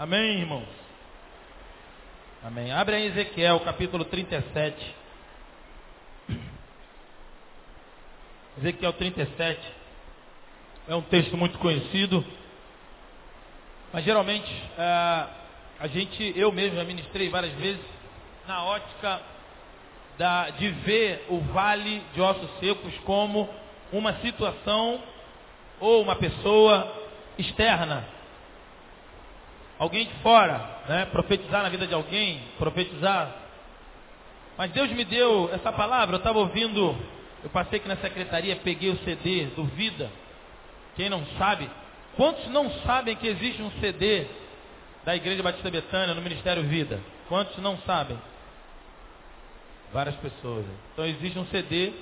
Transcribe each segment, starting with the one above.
Amém, irmãos? Amém. Abre aí Ezequiel, capítulo 37. Ezequiel 37 é um texto muito conhecido, mas geralmente é, a gente, eu mesmo já ministrei várias vezes, na ótica da, de ver o vale de ossos secos como uma situação ou uma pessoa externa alguém de fora, né? profetizar na vida de alguém, profetizar. Mas Deus me deu essa palavra, eu estava ouvindo, eu passei aqui na secretaria, peguei o CD do Vida. Quem não sabe, quantos não sabem que existe um CD da Igreja Batista Betânia no Ministério Vida? Quantos não sabem? Várias pessoas. Então existe um CD,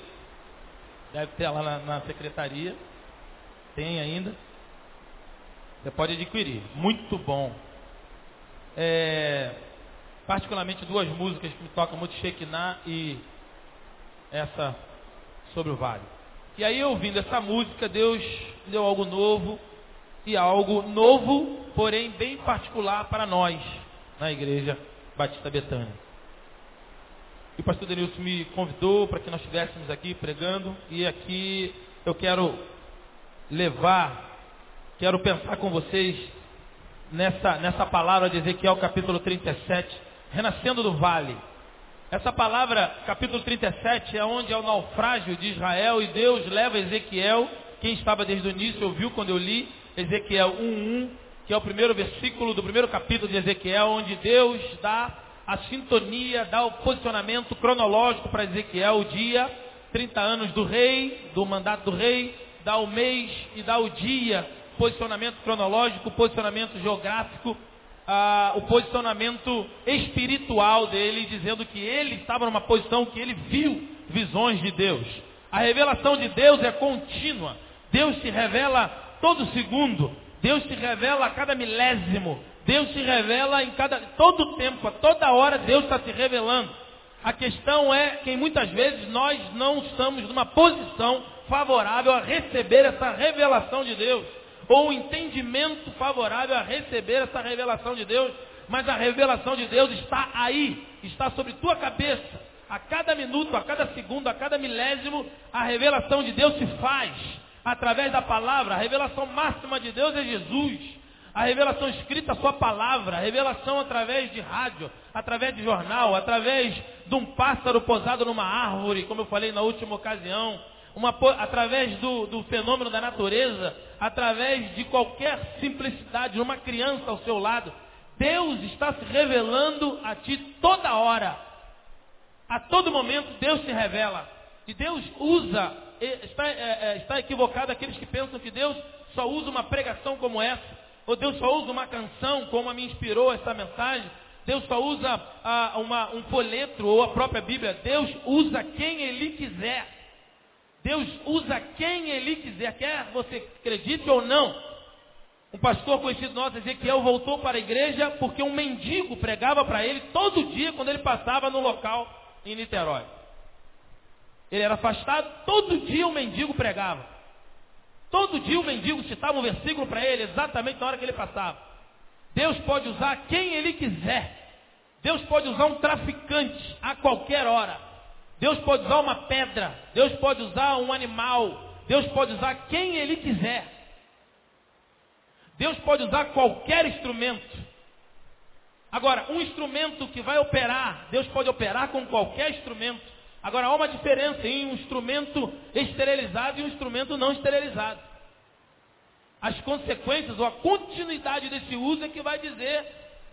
deve ter lá na, na secretaria, tem ainda. Você pode adquirir. Muito bom é, particularmente duas músicas que me tocam muito, Shekinah e essa sobre o vale. E aí, ouvindo essa música, Deus deu algo novo e algo novo, porém bem particular para nós, na igreja Batista Betânia. E o pastor Denilson me convidou para que nós estivéssemos aqui pregando, e aqui eu quero levar, quero pensar com vocês nessa, nessa palavra de Ezequiel capítulo 37, renascendo do vale. Essa palavra, capítulo 37, é onde é o naufrágio de Israel e Deus leva Ezequiel, quem estava desde o início ouviu quando eu li Ezequiel 1.1, que é o primeiro versículo do primeiro capítulo de Ezequiel, onde Deus dá a sintonia, dá o posicionamento cronológico para Ezequiel, o dia, 30 anos do rei, do mandato do rei, dá o mês e dá o dia posicionamento cronológico, posicionamento geográfico, ah, o posicionamento espiritual dele, dizendo que ele estava numa posição que ele viu visões de Deus. A revelação de Deus é contínua. Deus se revela todo segundo. Deus se revela a cada milésimo. Deus se revela em cada todo tempo, a toda hora Deus está se revelando. A questão é que muitas vezes nós não estamos numa posição favorável a receber essa revelação de Deus ou um entendimento favorável a receber essa revelação de Deus, mas a revelação de Deus está aí, está sobre tua cabeça. A cada minuto, a cada segundo, a cada milésimo, a revelação de Deus se faz através da palavra. A revelação máxima de Deus é Jesus. A revelação escrita, a sua palavra, a revelação através de rádio, através de jornal, através de um pássaro posado numa árvore, como eu falei na última ocasião, uma, através do, do fenômeno da natureza, através de qualquer simplicidade, de uma criança ao seu lado. Deus está se revelando a ti toda hora. A todo momento Deus se revela. E Deus usa, está, é, é, está equivocado aqueles que pensam que Deus só usa uma pregação como essa, ou Deus só usa uma canção como a me inspirou essa mensagem. Deus só usa ah, uma, um folheto ou a própria Bíblia. Deus usa quem Ele quiser. Deus usa quem Ele quiser, quer você acredite ou não. Um pastor conhecido nosso, Ezequiel, voltou para a igreja porque um mendigo pregava para ele todo dia quando ele passava no local em Niterói. Ele era afastado, todo dia o mendigo pregava. Todo dia o mendigo citava um versículo para ele, exatamente na hora que ele passava. Deus pode usar quem ele quiser. Deus pode usar um traficante a qualquer hora. Deus pode usar uma pedra, Deus pode usar um animal, Deus pode usar quem Ele quiser. Deus pode usar qualquer instrumento. Agora, um instrumento que vai operar, Deus pode operar com qualquer instrumento. Agora, há uma diferença em um instrumento esterilizado e um instrumento não esterilizado. As consequências ou a continuidade desse uso é que vai dizer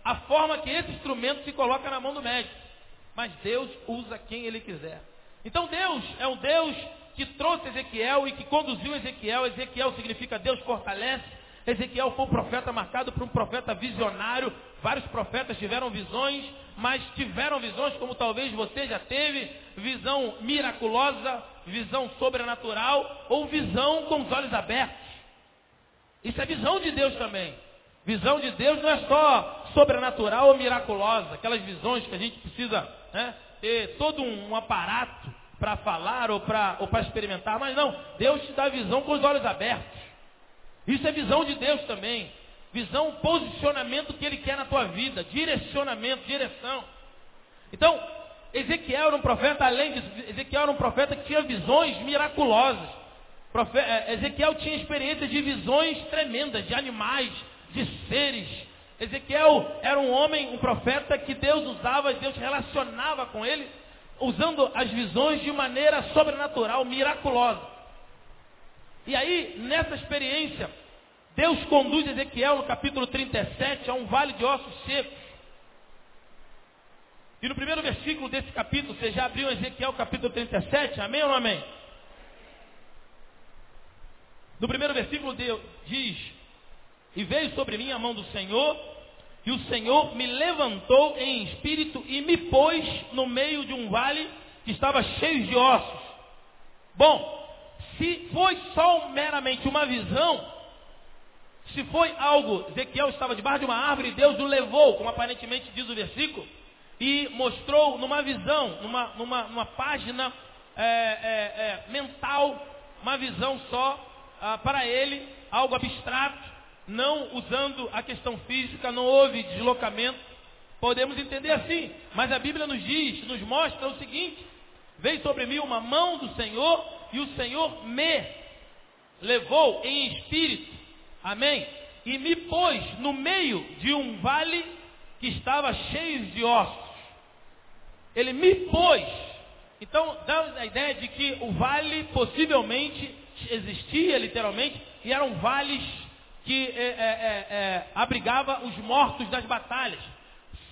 a forma que esse instrumento se coloca na mão do médico mas Deus usa quem Ele quiser. Então Deus é um Deus que trouxe Ezequiel e que conduziu Ezequiel. Ezequiel significa Deus fortalece. Ezequiel foi um profeta marcado por um profeta visionário. Vários profetas tiveram visões, mas tiveram visões como talvez você já teve, visão miraculosa, visão sobrenatural ou visão com os olhos abertos. Isso é visão de Deus também. Visão de Deus não é só sobrenatural ou miraculosa, aquelas visões que a gente precisa né, ter todo um, um aparato para falar ou para ou experimentar, mas não, Deus te dá visão com os olhos abertos. Isso é visão de Deus também. Visão, posicionamento que ele quer na tua vida, direcionamento, direção. Então, Ezequiel era um profeta, além disso, Ezequiel era um profeta que tinha visões miraculosas. É, Ezequiel tinha experiências de visões tremendas, de animais, de seres. Ezequiel era um homem, um profeta que Deus usava, Deus relacionava com ele, usando as visões de maneira sobrenatural, miraculosa. E aí, nessa experiência, Deus conduz Ezequiel no capítulo 37 a um vale de ossos secos. E no primeiro versículo desse capítulo, você já abriu Ezequiel capítulo 37, amém ou não amém? No primeiro versículo diz, e veio sobre mim a mão do Senhor, e o Senhor me levantou em espírito e me pôs no meio de um vale que estava cheio de ossos. Bom, se foi só meramente uma visão, se foi algo, Ezequiel estava debaixo de uma árvore e Deus o levou, como aparentemente diz o versículo, e mostrou numa visão, numa, numa, numa página é, é, é, mental, uma visão só ah, para ele, algo abstrato, não usando a questão física, não houve deslocamento. Podemos entender assim, mas a Bíblia nos diz, nos mostra o seguinte: veio sobre mim uma mão do Senhor e o Senhor me levou em espírito, amém? E me pôs no meio de um vale que estava cheio de ossos. Ele me pôs. Então, dá a ideia de que o vale possivelmente existia literalmente e eram vales que é, é, é, é, abrigava os mortos das batalhas.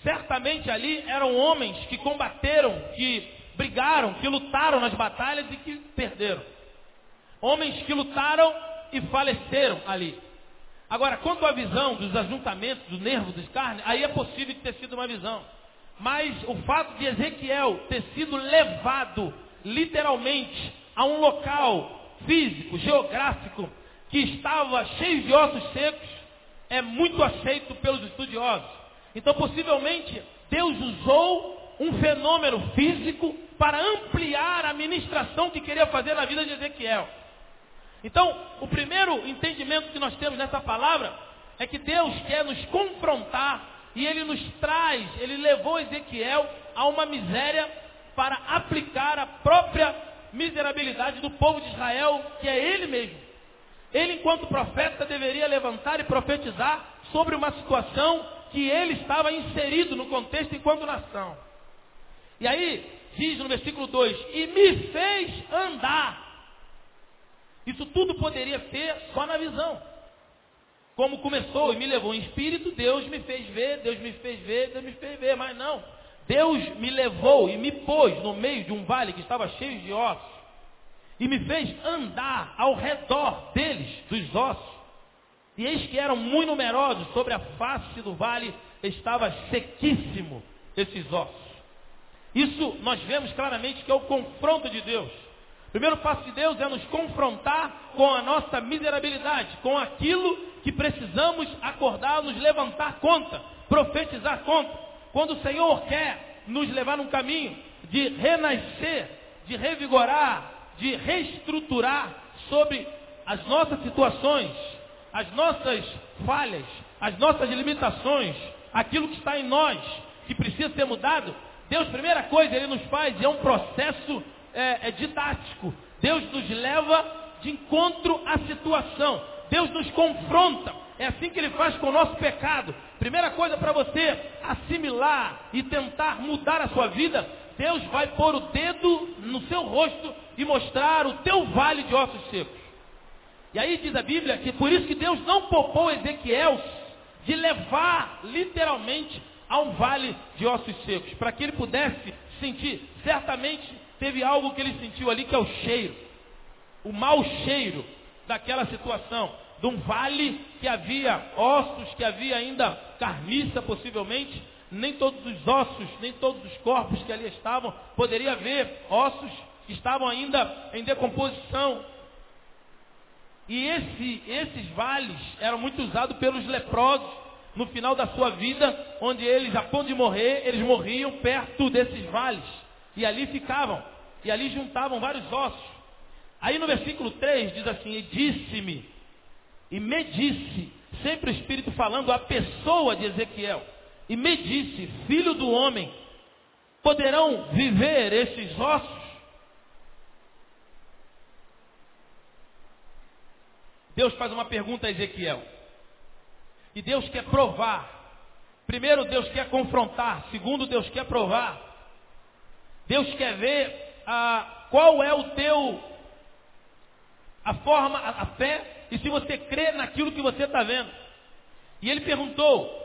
Certamente ali eram homens que combateram, que brigaram, que lutaram nas batalhas e que perderam. Homens que lutaram e faleceram ali. Agora, quanto à visão dos ajuntamentos do nervo dos carnes, aí é possível ter sido uma visão. Mas o fato de Ezequiel ter sido levado literalmente a um local físico, geográfico, que estava cheio de ossos secos, é muito aceito pelos estudiosos. Então, possivelmente, Deus usou um fenômeno físico para ampliar a ministração que queria fazer na vida de Ezequiel. Então, o primeiro entendimento que nós temos nessa palavra é que Deus quer nos confrontar e ele nos traz, ele levou Ezequiel a uma miséria para aplicar a própria miserabilidade do povo de Israel, que é ele mesmo. Ele, enquanto profeta, deveria levantar e profetizar sobre uma situação que ele estava inserido no contexto enquanto nação. E aí, diz no versículo 2: E me fez andar. Isso tudo poderia ser só na visão. Como começou e me levou em espírito, Deus me fez ver, Deus me fez ver, Deus me fez ver, mas não. Deus me levou e me pôs no meio de um vale que estava cheio de ossos e me fez andar ao redor deles, dos ossos. E eis que eram muito numerosos, sobre a face do vale estava sequíssimo esses ossos. Isso nós vemos claramente que é o confronto de Deus. O primeiro passo de Deus é nos confrontar com a nossa miserabilidade, com aquilo que precisamos acordar, nos levantar conta, profetizar conta. Quando o Senhor quer nos levar num caminho de renascer, de revigorar, de reestruturar sobre as nossas situações, as nossas falhas, as nossas limitações, aquilo que está em nós, que precisa ser mudado, Deus, primeira coisa, Ele nos faz, é um processo é, é didático. Deus nos leva de encontro à situação. Deus nos confronta. É assim que ele faz com o nosso pecado. Primeira coisa para você assimilar e tentar mudar a sua vida, Deus vai pôr o dedo no seu rosto e mostrar o teu vale de ossos secos. E aí diz a Bíblia que por isso que Deus não poupou Ezequiel de levar literalmente a um vale de ossos secos, para que ele pudesse sentir. Certamente teve algo que ele sentiu ali que é o cheiro, o mau cheiro daquela situação, de um vale que havia ossos, que havia ainda carniça possivelmente, nem todos os ossos, nem todos os corpos que ali estavam, poderia haver ossos estavam ainda em decomposição. E esse, esses vales eram muito usados pelos leprosos no final da sua vida, onde eles, a ponto de morrer, eles morriam perto desses vales. E ali ficavam, e ali juntavam vários ossos. Aí no versículo 3 diz assim: E disse-me, e me disse, sempre o Espírito falando a pessoa de Ezequiel, e me disse, filho do homem, poderão viver esses ossos? Deus faz uma pergunta a Ezequiel. E Deus quer provar. Primeiro, Deus quer confrontar. Segundo, Deus quer provar. Deus quer ver ah, qual é o teu, a forma, a, a fé, e se você crê naquilo que você está vendo. E ele perguntou,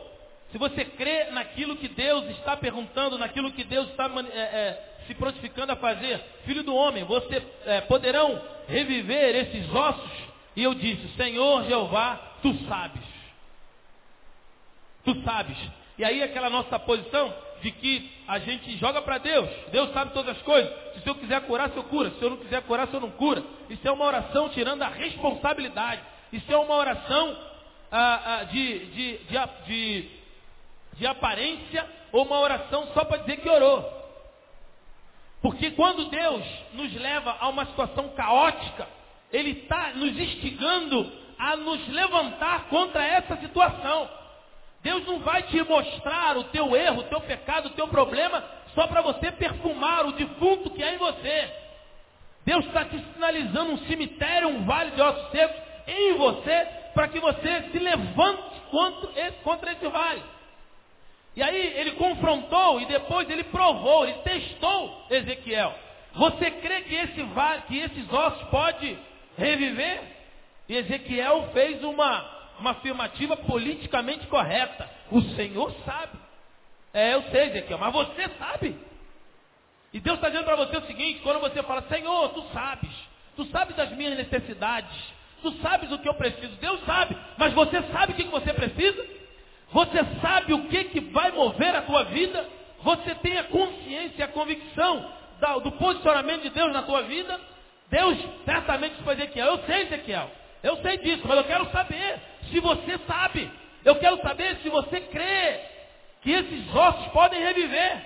se você crê naquilo que Deus está perguntando, naquilo que Deus está é, é, se prontificando a fazer, filho do homem, você é, poderão reviver esses ossos? E eu disse, Senhor Jeová, tu sabes. Tu sabes. E aí aquela nossa posição de que a gente joga para Deus. Deus sabe todas as coisas. Se o Senhor quiser curar, o Senhor cura. Se eu não quiser curar, o Senhor não cura. Isso é uma oração tirando a responsabilidade. Isso é uma oração ah, ah, de, de, de, de, de aparência ou uma oração só para dizer que orou. Porque quando Deus nos leva a uma situação caótica, ele está nos instigando a nos levantar contra essa situação. Deus não vai te mostrar o teu erro, o teu pecado, o teu problema, só para você perfumar o defunto que há em você. Deus está te sinalizando um cemitério, um vale de ossos secos em você, para que você se levante contra esse, contra esse vale. E aí ele confrontou e depois ele provou, ele testou Ezequiel. Você crê que, esse vale, que esses ossos podem reviver. E Ezequiel fez uma, uma afirmativa politicamente correta. O Senhor sabe. É, eu sei, Ezequiel, mas você sabe. E Deus está dizendo para você o seguinte, quando você fala, Senhor, tu sabes, tu sabes das minhas necessidades, tu sabes o que eu preciso, Deus sabe, mas você sabe o que você precisa? Você sabe o que, que vai mover a tua vida? Você tem a consciência e a convicção do posicionamento de Deus na tua vida? Deus certamente disse para Ezequiel, eu sei, Ezequiel, eu sei disso, mas eu quero saber se você sabe. Eu quero saber se você crê que esses ossos podem reviver.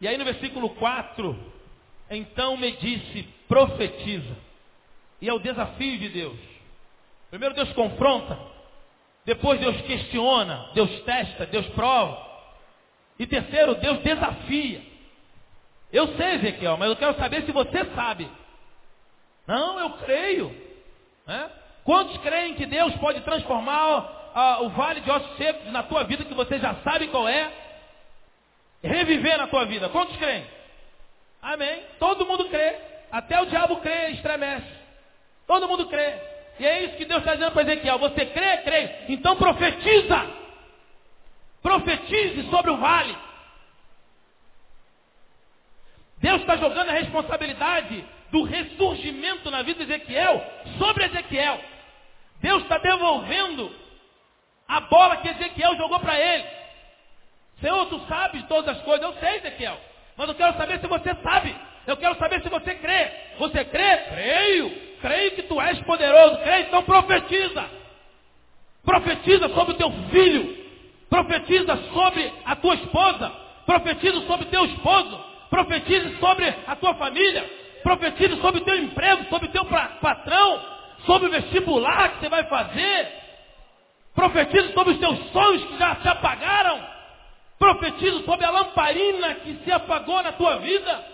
E aí no versículo 4, então me disse, profetiza. E é o desafio de Deus. Primeiro Deus confronta, depois Deus questiona, Deus testa, Deus prova. E terceiro, Deus desafia. Eu sei, Ezequiel, mas eu quero saber se você sabe. Não, eu creio. Né? Quantos creem que Deus pode transformar o vale de ossos secos na tua vida, que você já sabe qual é, reviver na tua vida? Quantos creem? Amém. Todo mundo crê. Até o diabo crê e estremece. Todo mundo crê. E é isso que Deus está dizendo para Ezequiel. Você crê? Crê. Então profetiza. Profetize sobre o vale. Deus está jogando a responsabilidade do ressurgimento na vida de Ezequiel sobre Ezequiel. Deus está devolvendo a bola que Ezequiel jogou para ele. Senhor, tu sabes todas as coisas. Eu sei, Ezequiel. Mas eu quero saber se você sabe. Eu quero saber se você crê. Você crê? Creio. Creio que tu és poderoso. Creio, então profetiza. Profetiza sobre o teu filho. Profetiza sobre a tua esposa. Profetiza sobre o teu esposo. Profetize sobre a tua família. Profetize sobre o teu emprego, sobre o teu patrão, sobre o vestibular que você vai fazer. Profetize sobre os teus sonhos que já se apagaram. Profetize sobre a lamparina que se apagou na tua vida.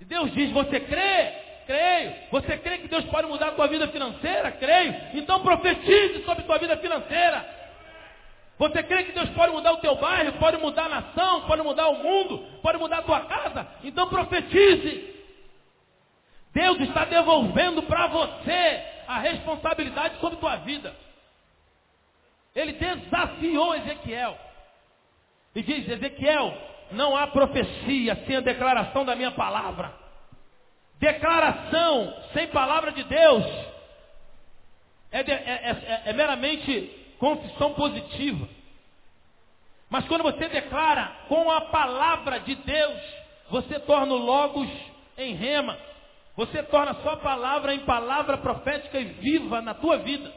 E Deus diz: Você crê? Creio. Você crê que Deus pode mudar a tua vida financeira? Creio. Então profetize sobre a tua vida financeira. Você crê que Deus pode mudar o teu bairro, pode mudar a nação, pode mudar o mundo, pode mudar a tua casa? Então profetize. Deus está devolvendo para você a responsabilidade sobre tua vida. Ele desafiou Ezequiel. E diz, Ezequiel, não há profecia sem a declaração da minha palavra. Declaração sem palavra de Deus é, de, é, é, é meramente confissão positiva. Mas quando você declara com a palavra de Deus, você torna o logos em rema. Você torna sua palavra em palavra profética e viva na tua vida.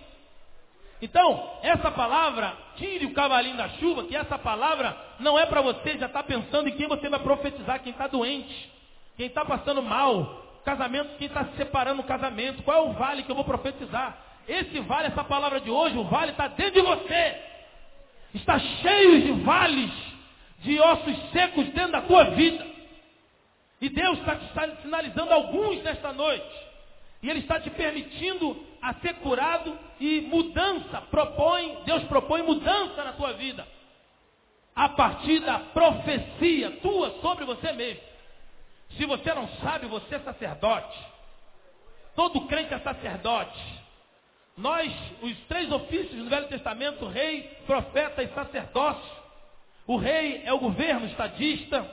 Então, essa palavra, tire o cavalinho da chuva, que essa palavra não é para você já estar tá pensando em quem você vai profetizar, quem está doente, quem está passando mal, casamento, quem está se separando no casamento, qual é o vale que eu vou profetizar? Esse vale, essa palavra de hoje, o vale está dentro de você. Está cheio de vales, de ossos secos dentro da tua vida. E Deus está te sinalizando alguns nesta noite. E Ele está te permitindo a ser curado e mudança. Propõe, Deus propõe mudança na tua vida. A partir da profecia tua sobre você mesmo. Se você não sabe, você é sacerdote. Todo crente é sacerdote. Nós, os três ofícios do Velho Testamento, rei, profeta e sacerdócio. O rei é o governo estadista.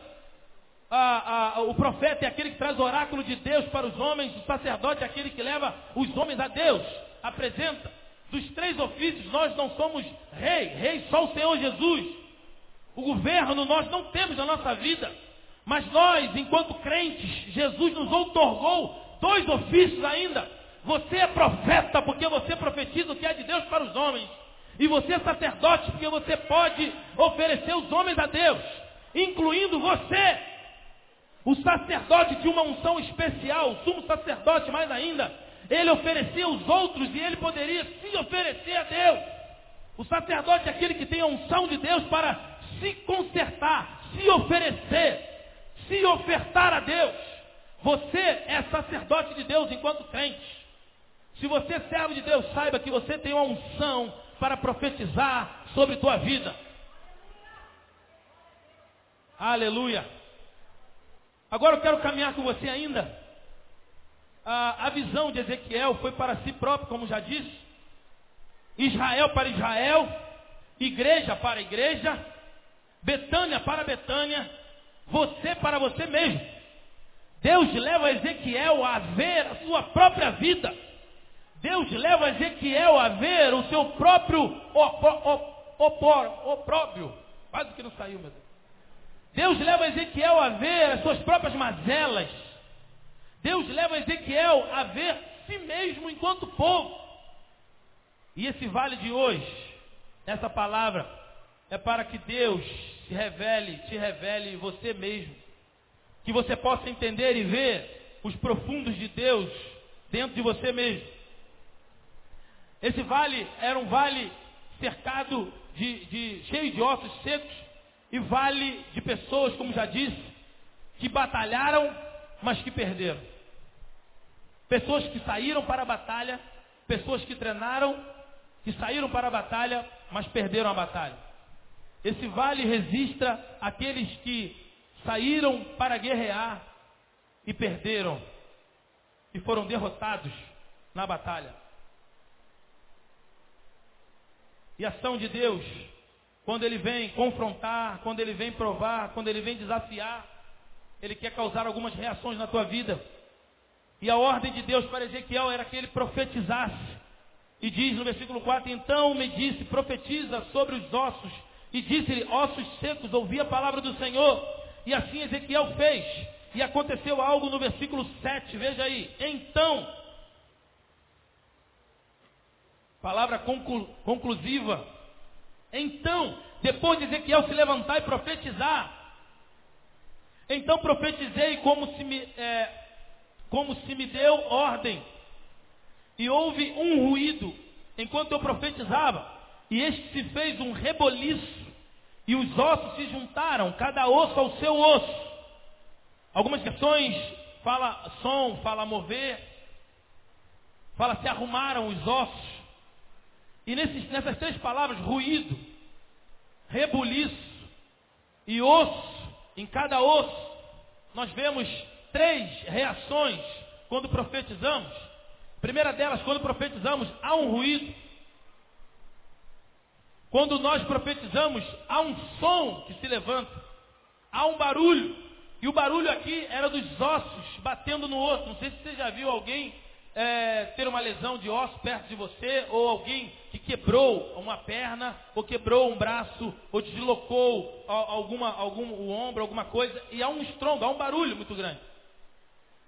Ah, ah, o profeta é aquele que traz o oráculo de Deus para os homens. O sacerdote é aquele que leva os homens a Deus. Apresenta. Dos três ofícios, nós não somos rei. Rei só o Senhor Jesus. O governo nós não temos na nossa vida. Mas nós, enquanto crentes, Jesus nos outorgou dois ofícios ainda. Você é profeta porque você profetiza o que é de Deus para os homens. E você é sacerdote porque você pode oferecer os homens a Deus, incluindo você. O sacerdote tinha uma unção especial, o sumo sacerdote mais ainda. Ele oferecia os outros e ele poderia se oferecer a Deus. O sacerdote é aquele que tem a unção de Deus para se consertar, se oferecer, se ofertar a Deus. Você é sacerdote de Deus enquanto crente. Se você servo de Deus, saiba que você tem uma unção para profetizar sobre tua vida. Aleluia. Agora eu quero caminhar com você ainda. A, a visão de Ezequiel foi para si próprio, como já disse. Israel para Israel. Igreja para igreja. Betânia para Betânia. Você para você mesmo. Deus leva Ezequiel a ver a sua própria vida. Deus leva Ezequiel a ver o seu próprio opróbrio. Quase que não saiu, meu Deus. Deus leva Ezequiel a ver as suas próprias mazelas. Deus leva Ezequiel a ver si mesmo enquanto povo. E esse vale de hoje, essa palavra, é para que Deus te revele, te revele você mesmo. Que você possa entender e ver os profundos de Deus dentro de você mesmo. Esse vale era um vale cercado de, de cheio de ossos secos e vale de pessoas, como já disse, que batalharam, mas que perderam. Pessoas que saíram para a batalha, pessoas que treinaram, que saíram para a batalha, mas perderam a batalha. Esse vale registra aqueles que saíram para guerrear e perderam e foram derrotados na batalha. E ação de Deus, quando ele vem confrontar, quando ele vem provar, quando ele vem desafiar, ele quer causar algumas reações na tua vida. E a ordem de Deus para Ezequiel era que ele profetizasse. E diz no versículo 4: Então me disse, profetiza sobre os ossos. E disse-lhe, ossos secos, ouvi a palavra do Senhor. E assim Ezequiel fez. E aconteceu algo no versículo 7, veja aí. Então Palavra conclu, conclusiva. Então, depois de Ezequiel se levantar e profetizar, então profetizei como se me, é, como se me deu ordem. E houve um ruído enquanto eu profetizava. E este se fez um reboliço. E os ossos se juntaram, cada osso ao seu osso. Algumas questões fala som, fala mover. Fala se arrumaram os ossos. E nesses, nessas três palavras, ruído, rebuliço e osso, em cada osso, nós vemos três reações quando profetizamos. Primeira delas, quando profetizamos, há um ruído. Quando nós profetizamos, há um som que se levanta. Há um barulho. E o barulho aqui era dos ossos batendo no osso. Não sei se você já viu alguém é, ter uma lesão de osso perto de você, ou alguém que quebrou uma perna, ou quebrou um braço, ou deslocou alguma, algum, o ombro, alguma coisa, e há um estrondo, há um barulho muito grande.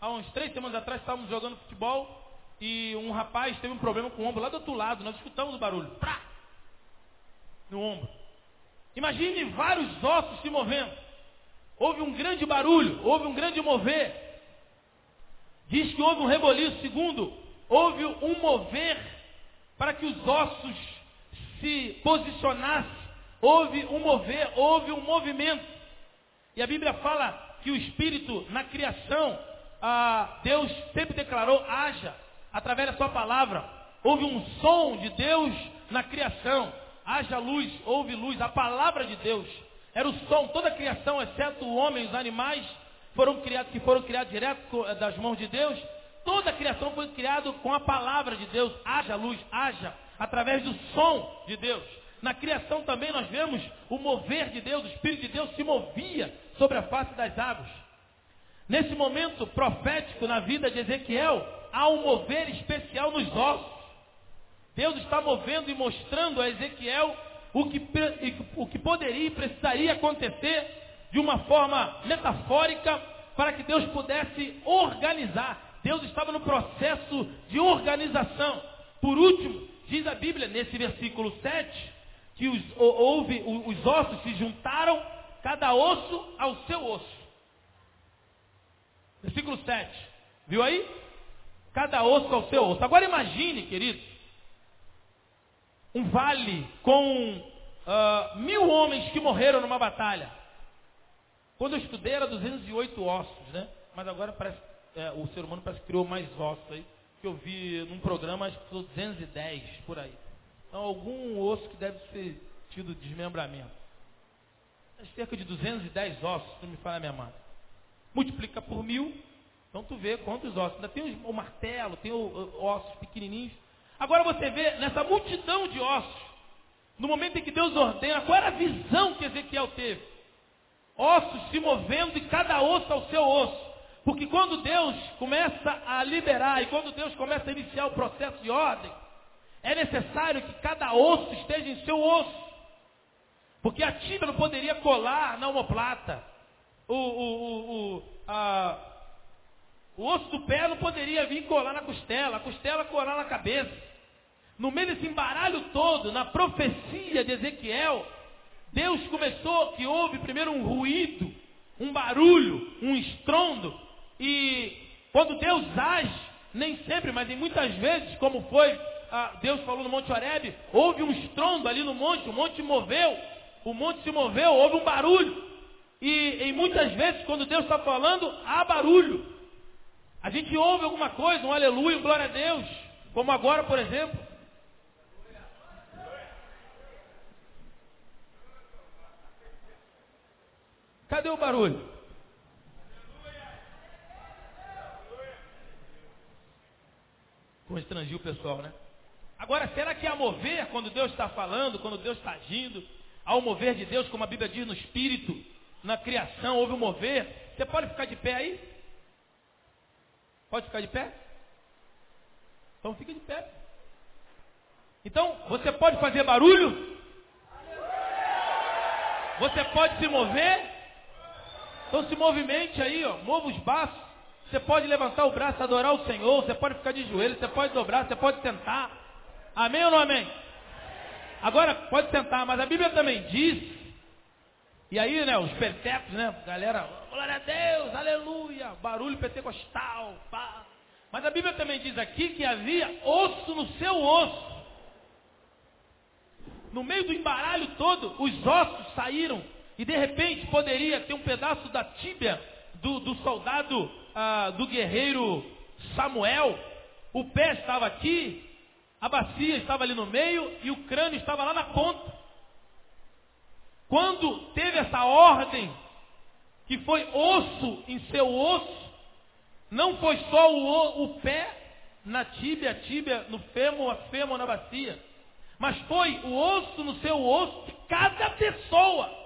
Há uns três semanas atrás estávamos jogando futebol e um rapaz teve um problema com o ombro lá do outro lado, nós escutamos o barulho, prá, no ombro. Imagine vários ossos se movendo. Houve um grande barulho, houve um grande mover. Diz que houve um reboliço. Segundo, houve um mover para que os ossos se posicionassem. Houve um mover, houve um movimento. E a Bíblia fala que o Espírito, na criação, ah, Deus sempre declarou, haja, através da sua palavra. Houve um som de Deus na criação. Haja luz, houve luz. A palavra de Deus era o som. Toda a criação, exceto o homem, os animais, foram criados, que foram criados direto eh, das mãos de Deus. Toda a criação foi criada com a palavra de Deus. Haja luz, haja, através do som de Deus. Na criação também nós vemos o mover de Deus, o Espírito de Deus se movia sobre a face das águas. Nesse momento profético na vida de Ezequiel, há um mover especial nos ossos. Deus está movendo e mostrando a Ezequiel o que, o que poderia e precisaria acontecer de uma forma metafórica para que Deus pudesse organizar. Deus estava no processo de organização. Por último, diz a Bíblia nesse versículo 7, que os, houve, os ossos se juntaram, cada osso ao seu osso. Versículo 7. Viu aí? Cada osso ao seu osso. Agora imagine, querido, um vale com uh, mil homens que morreram numa batalha. Quando eu estudei era 208 ossos, né? Mas agora parece, é, o ser humano parece que criou mais ossos aí. Que eu vi num programa, acho que foi 210 por aí. Então algum osso que deve ter tido desmembramento. É cerca de 210 ossos, não me fala minha mãe. Multiplica por mil, então tu vê quantos ossos. Ainda tem o martelo, tem os ossos pequenininhos. Agora você vê nessa multidão de ossos, no momento em que Deus ordena, qual era a visão que Ezequiel teve? Ossos se movendo e cada osso ao seu osso. Porque quando Deus começa a liberar e quando Deus começa a iniciar o processo de ordem, é necessário que cada osso esteja em seu osso. Porque a tinta não poderia colar na omoplata o, o, o, a, o osso do pé não poderia vir colar na costela, a costela colar na cabeça. No meio desse embaralho todo, na profecia de Ezequiel, Deus começou que houve primeiro um ruído, um barulho, um estrondo, e quando Deus age, nem sempre, mas em muitas vezes, como foi, ah, Deus falou no Monte Horebe, houve um estrondo ali no monte, o monte moveu, o monte se moveu, houve um barulho. E em muitas vezes, quando Deus está falando, há barulho. A gente ouve alguma coisa, um aleluia, um glória a Deus. Como agora, por exemplo. Cadê o barulho? Constrangiu o pessoal, né? Agora, será que há mover quando Deus está falando, quando Deus está agindo? Há o mover de Deus, como a Bíblia diz no Espírito? na criação, houve um mover. Você pode ficar de pé aí? Pode ficar de pé? Então fica de pé. Então, você pode fazer barulho? Você pode se mover? Então se movimente aí, ó, mova os braços. Você pode levantar o braço, adorar o Senhor, você pode ficar de joelho, você pode dobrar, você pode sentar. Amém ou não amém? Agora pode sentar, mas a Bíblia também diz e aí, né, os pentecos, né, galera, glória a Deus, aleluia, barulho pentecostal, pá. Mas a Bíblia também diz aqui que havia osso no seu osso. No meio do embaralho todo, os ossos saíram. E de repente poderia ter um pedaço da tíbia do, do soldado, ah, do guerreiro Samuel. O pé estava aqui, a bacia estava ali no meio e o crânio estava lá na ponta. Quando teve essa ordem, que foi osso em seu osso, não foi só o, o pé na tíbia, a tíbia no fêmur, a fêmur na bacia, mas foi o osso no seu osso de cada pessoa.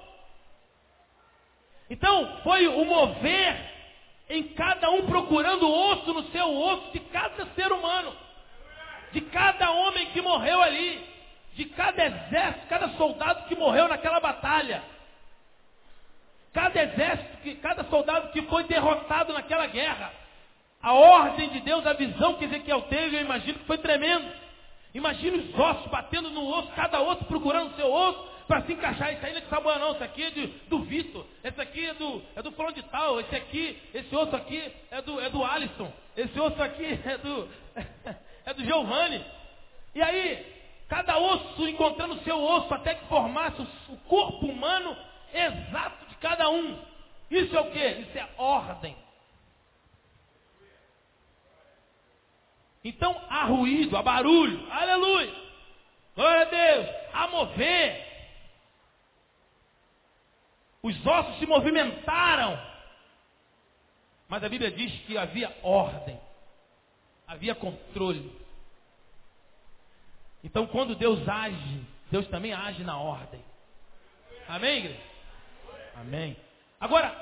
Então, foi o mover em cada um procurando osso no seu osso de cada ser humano, de cada homem que morreu ali de cada exército, cada soldado que morreu naquela batalha. Cada exército, que, cada soldado que foi derrotado naquela guerra. A ordem de Deus, a visão que Ezequiel teve, eu imagino que foi tremendo. Imagina os ossos batendo no osso, cada osso procurando o seu osso para se encaixar. Isso aí não é de Samuel não, esse aqui é de, do Vitor, esse aqui é do, é do fulano de tal, esse aqui, esse osso aqui é do, é do Alisson, esse osso aqui é do, é do Giovanni. E aí, cada osso encontrando seu osso até que formasse o corpo humano exato de cada um. Isso é o que? Isso é ordem. Então há ruído, há barulho, aleluia, glória a Deus, há mover. Os ossos se movimentaram, mas a Bíblia diz que havia ordem, havia controle. Então quando Deus age, Deus também age na ordem. Amém, igreja? Amém. Agora,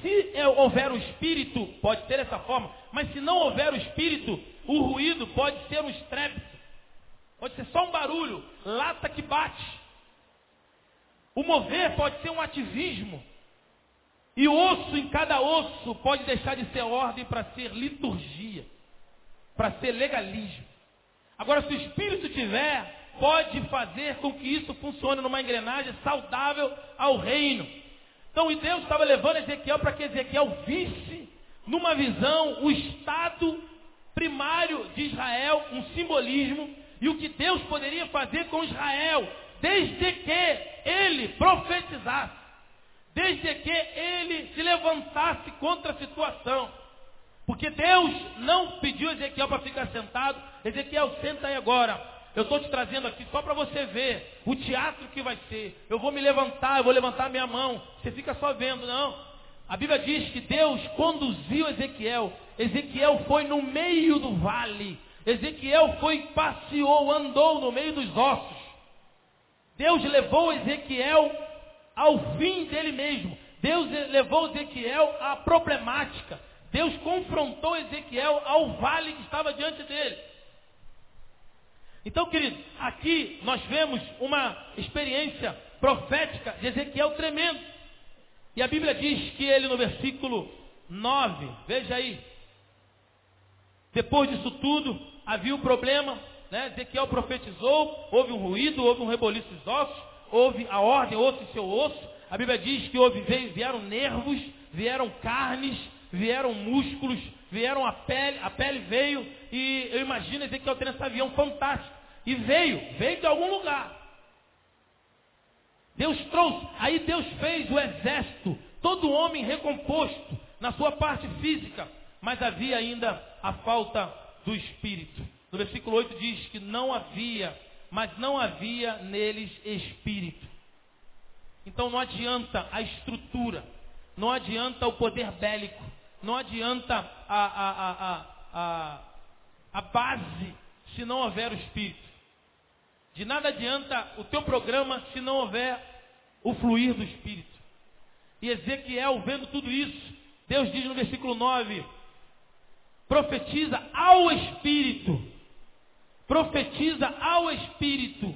se houver o espírito, pode ter essa forma, mas se não houver o espírito, o ruído pode ser um estrépito, pode ser só um barulho, lata que bate. O mover pode ser um ativismo. E osso em cada osso pode deixar de ser ordem para ser liturgia, para ser legalismo. Agora, se o Espírito tiver, pode fazer com que isso funcione numa engrenagem saudável ao reino. Então, e Deus estava levando Ezequiel para que Ezequiel visse, numa visão, o estado primário de Israel, um simbolismo, e o que Deus poderia fazer com Israel, desde que desde que ele se levantasse contra a situação. Porque Deus não pediu Ezequiel para ficar sentado, Ezequiel, senta aí agora. Eu estou te trazendo aqui só para você ver o teatro que vai ser. Eu vou me levantar, eu vou levantar minha mão. Você fica só vendo, não. A Bíblia diz que Deus conduziu Ezequiel. Ezequiel foi no meio do vale. Ezequiel foi, passeou, andou no meio dos ossos. Deus levou Ezequiel ao fim dele mesmo. Deus levou Ezequiel à problemática. Deus confrontou Ezequiel ao vale que estava diante dele. Então, querido, aqui nós vemos uma experiência profética de Ezequiel tremendo. E a Bíblia diz que ele no versículo 9, veja aí, depois disso tudo, havia o um problema, né? Ezequiel profetizou, houve um ruído, houve um reboliço dos ossos, houve a ordem, osso e seu osso. A Bíblia diz que houve, vieram nervos, vieram carnes, vieram músculos, vieram a pele, a pele veio, e eu imagino Ezequiel tendo esse avião fantástico. E veio, veio de algum lugar. Deus trouxe, aí Deus fez o exército, todo homem recomposto na sua parte física, mas havia ainda a falta do espírito. No versículo 8 diz que não havia, mas não havia neles espírito. Então não adianta a estrutura, não adianta o poder bélico, não adianta a, a, a, a, a base se não houver o Espírito. De nada adianta o teu programa se não houver o fluir do Espírito. E Ezequiel, vendo tudo isso, Deus diz no versículo 9: profetiza ao Espírito, profetiza ao Espírito,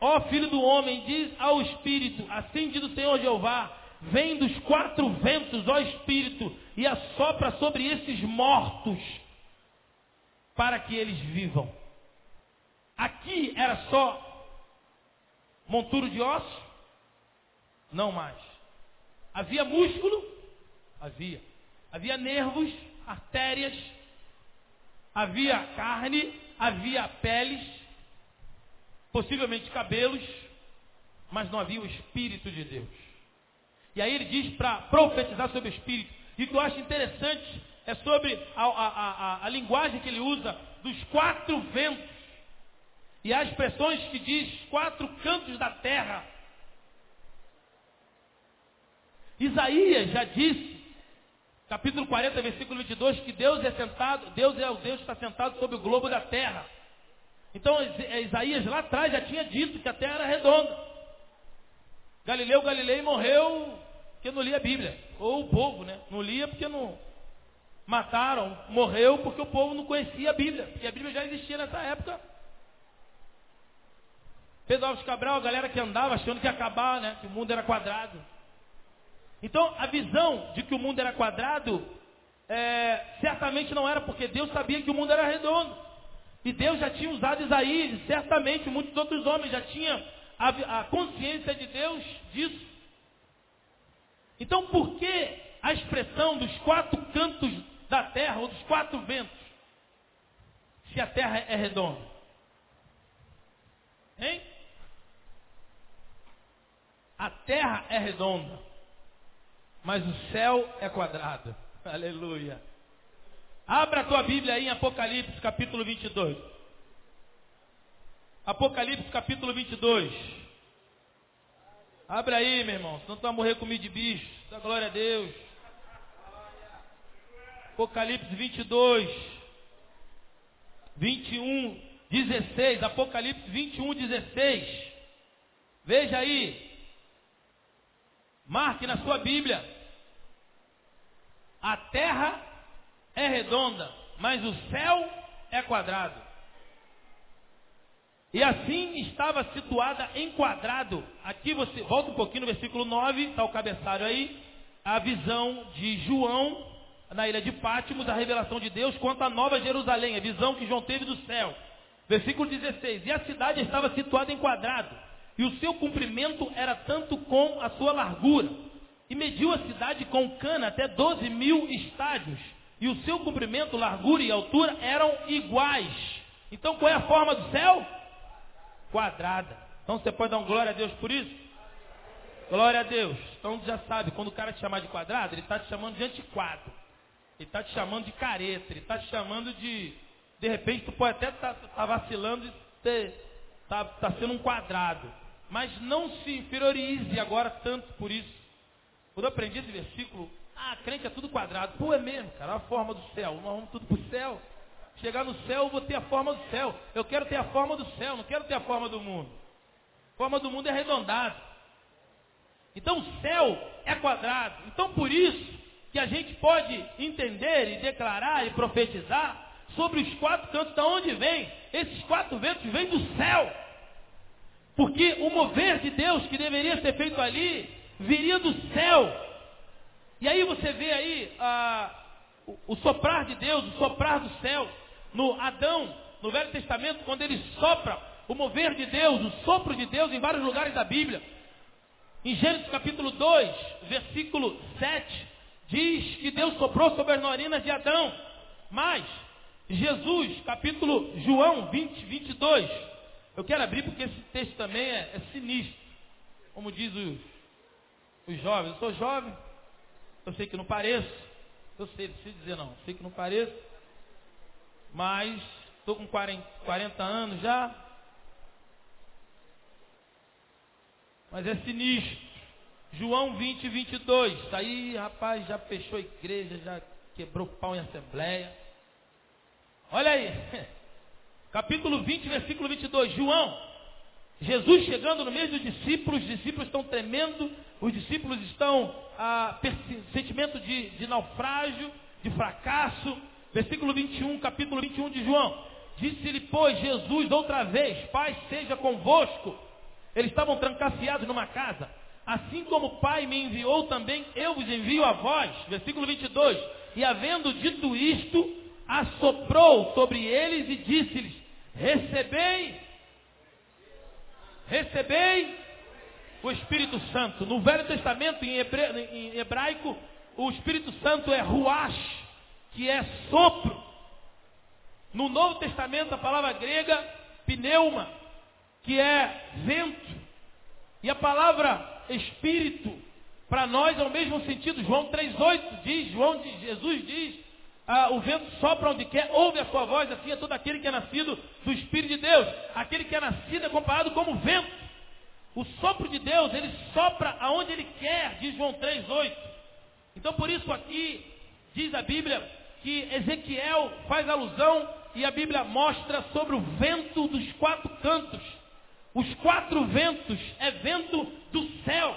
ó filho do homem, diz ao Espírito, assim diz o Senhor Jeová, vem dos quatro ventos, ó Espírito, e assopra sobre esses mortos, para que eles vivam. Aqui era só monturo de osso? Não mais. Havia músculo? Havia. Havia nervos, artérias, havia carne, havia peles, possivelmente cabelos, mas não havia o Espírito de Deus. E aí ele diz para profetizar sobre o Espírito. E o que eu acho interessante é sobre a, a, a, a linguagem que ele usa dos quatro ventos. E há expressões que diz quatro cantos da terra. Isaías já disse, capítulo 40, versículo 22, que Deus é sentado, Deus é o Deus que está sentado sobre o globo da terra. Então Isaías lá atrás já tinha dito que a terra era redonda. Galileu Galilei morreu porque não lia a Bíblia. Ou o povo, né? Não lia porque não mataram, morreu porque o povo não conhecia a Bíblia. Porque a Bíblia já existia nessa época. Pedro Alves Cabral, a galera que andava achando que ia acabar, né? Que o mundo era quadrado. Então, a visão de que o mundo era quadrado, é, certamente não era porque Deus sabia que o mundo era redondo. E Deus já tinha usado Isaías, certamente muitos outros homens já tinham a, a consciência de Deus disso. Então, por que a expressão dos quatro cantos da terra, ou dos quatro ventos, se a terra é redonda? Hein? A terra é redonda, mas o céu é quadrado. Aleluia. Abra a tua Bíblia aí em Apocalipse capítulo 22. Apocalipse capítulo 22. Abra aí, meu irmão, senão tu vai morrer comigo de bicho. Dá glória a Deus. Apocalipse 22. 21, 16. Apocalipse 21, 16. Veja aí. Marque na sua Bíblia. A terra é redonda, mas o céu é quadrado. E assim estava situada em quadrado. Aqui você, volta um pouquinho no versículo 9, está o cabeçalho aí, a visão de João na ilha de Pátimos, a revelação de Deus quanto à Nova Jerusalém, a visão que João teve do céu. Versículo 16: E a cidade estava situada em quadrado, e o seu comprimento era tanto com a sua largura. E mediu a cidade com cana até 12 mil estádios, e o seu comprimento, largura e altura eram iguais. Então qual é a forma do céu? quadrada. Então você pode dar um glória a Deus por isso? Glória a Deus. Então já sabe, quando o cara te chamar de quadrado, ele está te chamando de antiquado. Ele está te chamando de careta. Ele está te chamando de. De repente, tu pode até estar tá, tá vacilando e estar tá, tá sendo um quadrado. Mas não se inferiorize agora tanto por isso. Quando eu aprendi esse versículo, ah, crente é tudo quadrado. Pô, é mesmo, cara, a forma do céu. Nós vamos tudo para o céu. Chegar no céu, eu vou ter a forma do céu. Eu quero ter a forma do céu, não quero ter a forma do mundo. A forma do mundo é arredondada. Então o céu é quadrado. Então por isso que a gente pode entender e declarar e profetizar sobre os quatro cantos de onde vem. Esses quatro ventos vêm do céu. Porque o mover de Deus que deveria ser feito ali, viria do céu. E aí você vê aí ah, o, o soprar de Deus, o soprar do céu no Adão, no Velho Testamento, quando ele sopra o mover de Deus, o sopro de Deus em vários lugares da Bíblia. Em Gênesis capítulo 2, versículo 7, diz que Deus soprou sobre as narinas de Adão. Mas, Jesus, capítulo João 20, 22, eu quero abrir porque esse texto também é, é sinistro. Como diz os, os jovens, eu sou jovem, eu sei que não pareço, eu sei, preciso dizer não, sei que não pareço, mas estou com 40, 40 anos já. Mas é sinistro. João 20, 22. Está aí, rapaz, já fechou a igreja, já quebrou pau em assembleia. Olha aí. Capítulo 20, versículo 22. João, Jesus chegando no meio dos discípulos, os discípulos estão tremendo, os discípulos estão ah, sentimento de, de naufrágio, de fracasso, Versículo 21, capítulo 21 de João. Disse-lhe, pois, Jesus outra vez, Pai seja convosco. Eles estavam trancafiados numa casa. Assim como o Pai me enviou também, eu vos envio a vós. Versículo 22. E havendo dito isto, assoprou sobre eles e disse-lhes, recebei, recebei o Espírito Santo. No Velho Testamento, em, hebraico, o Espírito Santo é ruach que é sopro. No Novo Testamento, a palavra grega, pneuma, que é vento. E a palavra espírito, para nós é o mesmo sentido. João 3,8 diz, João Jesus diz, ah, o vento sopra onde quer, ouve a sua voz, assim é todo aquele que é nascido do Espírito de Deus. Aquele que é nascido é comparado como vento. O sopro de Deus, ele sopra aonde ele quer, diz João 3,8. Então por isso aqui, diz a Bíblia, que Ezequiel faz alusão e a Bíblia mostra sobre o vento dos quatro cantos. Os quatro ventos é vento do céu.